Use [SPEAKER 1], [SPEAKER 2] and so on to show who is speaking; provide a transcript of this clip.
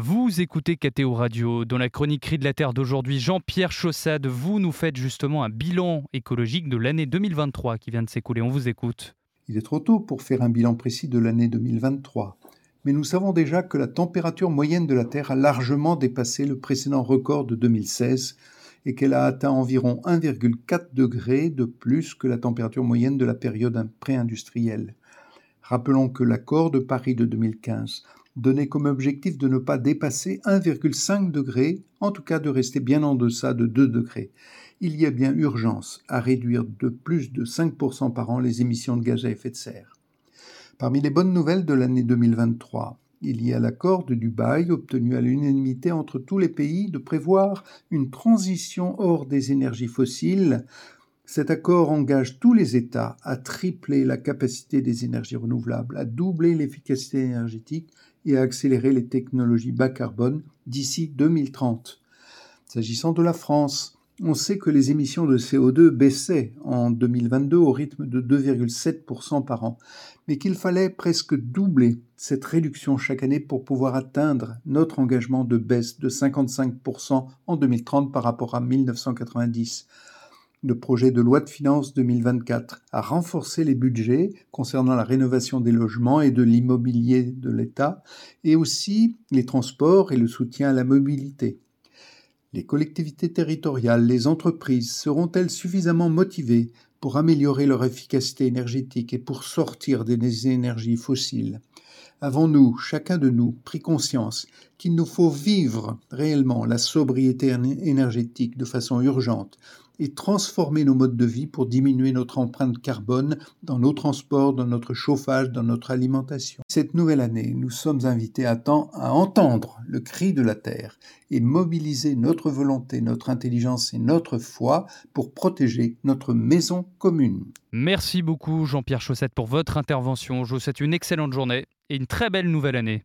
[SPEAKER 1] Vous écoutez KTO Radio. Dans la chronique Cri de la Terre d'aujourd'hui, Jean-Pierre Chaussade, vous nous faites justement un bilan écologique de l'année 2023 qui vient de s'écouler. On vous écoute.
[SPEAKER 2] Il est trop tôt pour faire un bilan précis de l'année 2023, mais nous savons déjà que la température moyenne de la Terre a largement dépassé le précédent record de 2016 et qu'elle a atteint environ 1,4 degré de plus que la température moyenne de la période pré-industrielle. Rappelons que l'accord de Paris de 2015 donnait comme objectif de ne pas dépasser 1,5 degré, en tout cas de rester bien en deçà de 2 degrés. Il y a bien urgence à réduire de plus de 5% par an les émissions de gaz à effet de serre. Parmi les bonnes nouvelles de l'année 2023, il y a l'accord de Dubaï obtenu à l'unanimité entre tous les pays de prévoir une transition hors des énergies fossiles. Cet accord engage tous les États à tripler la capacité des énergies renouvelables, à doubler l'efficacité énergétique et à accélérer les technologies bas carbone d'ici 2030. S'agissant de la France, on sait que les émissions de CO2 baissaient en 2022 au rythme de 2,7% par an, mais qu'il fallait presque doubler cette réduction chaque année pour pouvoir atteindre notre engagement de baisse de 55% en 2030 par rapport à 1990. Le projet de loi de finances 2024 a renforcé les budgets concernant la rénovation des logements et de l'immobilier de l'État, et aussi les transports et le soutien à la mobilité. Les collectivités territoriales, les entreprises seront-elles suffisamment motivées pour améliorer leur efficacité énergétique et pour sortir des énergies fossiles? Avons-nous, chacun de nous, pris conscience qu'il nous faut vivre réellement la sobriété énergétique de façon urgente et transformer nos modes de vie pour diminuer notre empreinte carbone dans nos transports, dans notre chauffage, dans notre alimentation. Cette nouvelle année, nous sommes invités à, temps, à entendre le cri de la Terre et mobiliser notre volonté, notre intelligence et notre foi pour protéger notre maison commune.
[SPEAKER 1] Merci beaucoup Jean-Pierre Chaussette pour votre intervention. Je vous souhaite une excellente journée et une très belle nouvelle année.